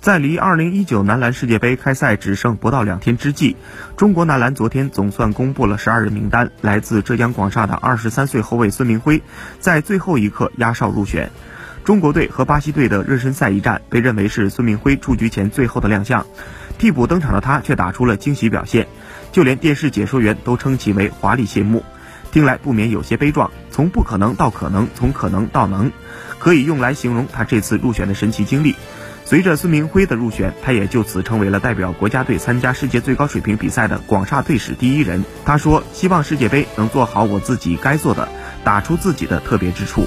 在离2019男篮世界杯开赛只剩不到两天之际，中国男篮昨天总算公布了十二人名单。来自浙江广厦的23岁后卫孙铭徽，在最后一刻压哨入选。中国队和巴西队的热身赛一战，被认为是孙铭徽出局前最后的亮相。替补登场的他却打出了惊喜表现，就连电视解说员都称其为华丽谢幕。听来不免有些悲壮，从不可能到可能，从可能到能，可以用来形容他这次入选的神奇经历。随着孙铭徽的入选，他也就此成为了代表国家队参加世界最高水平比赛的广厦队史第一人。他说：“希望世界杯能做好我自己该做的，打出自己的特别之处。”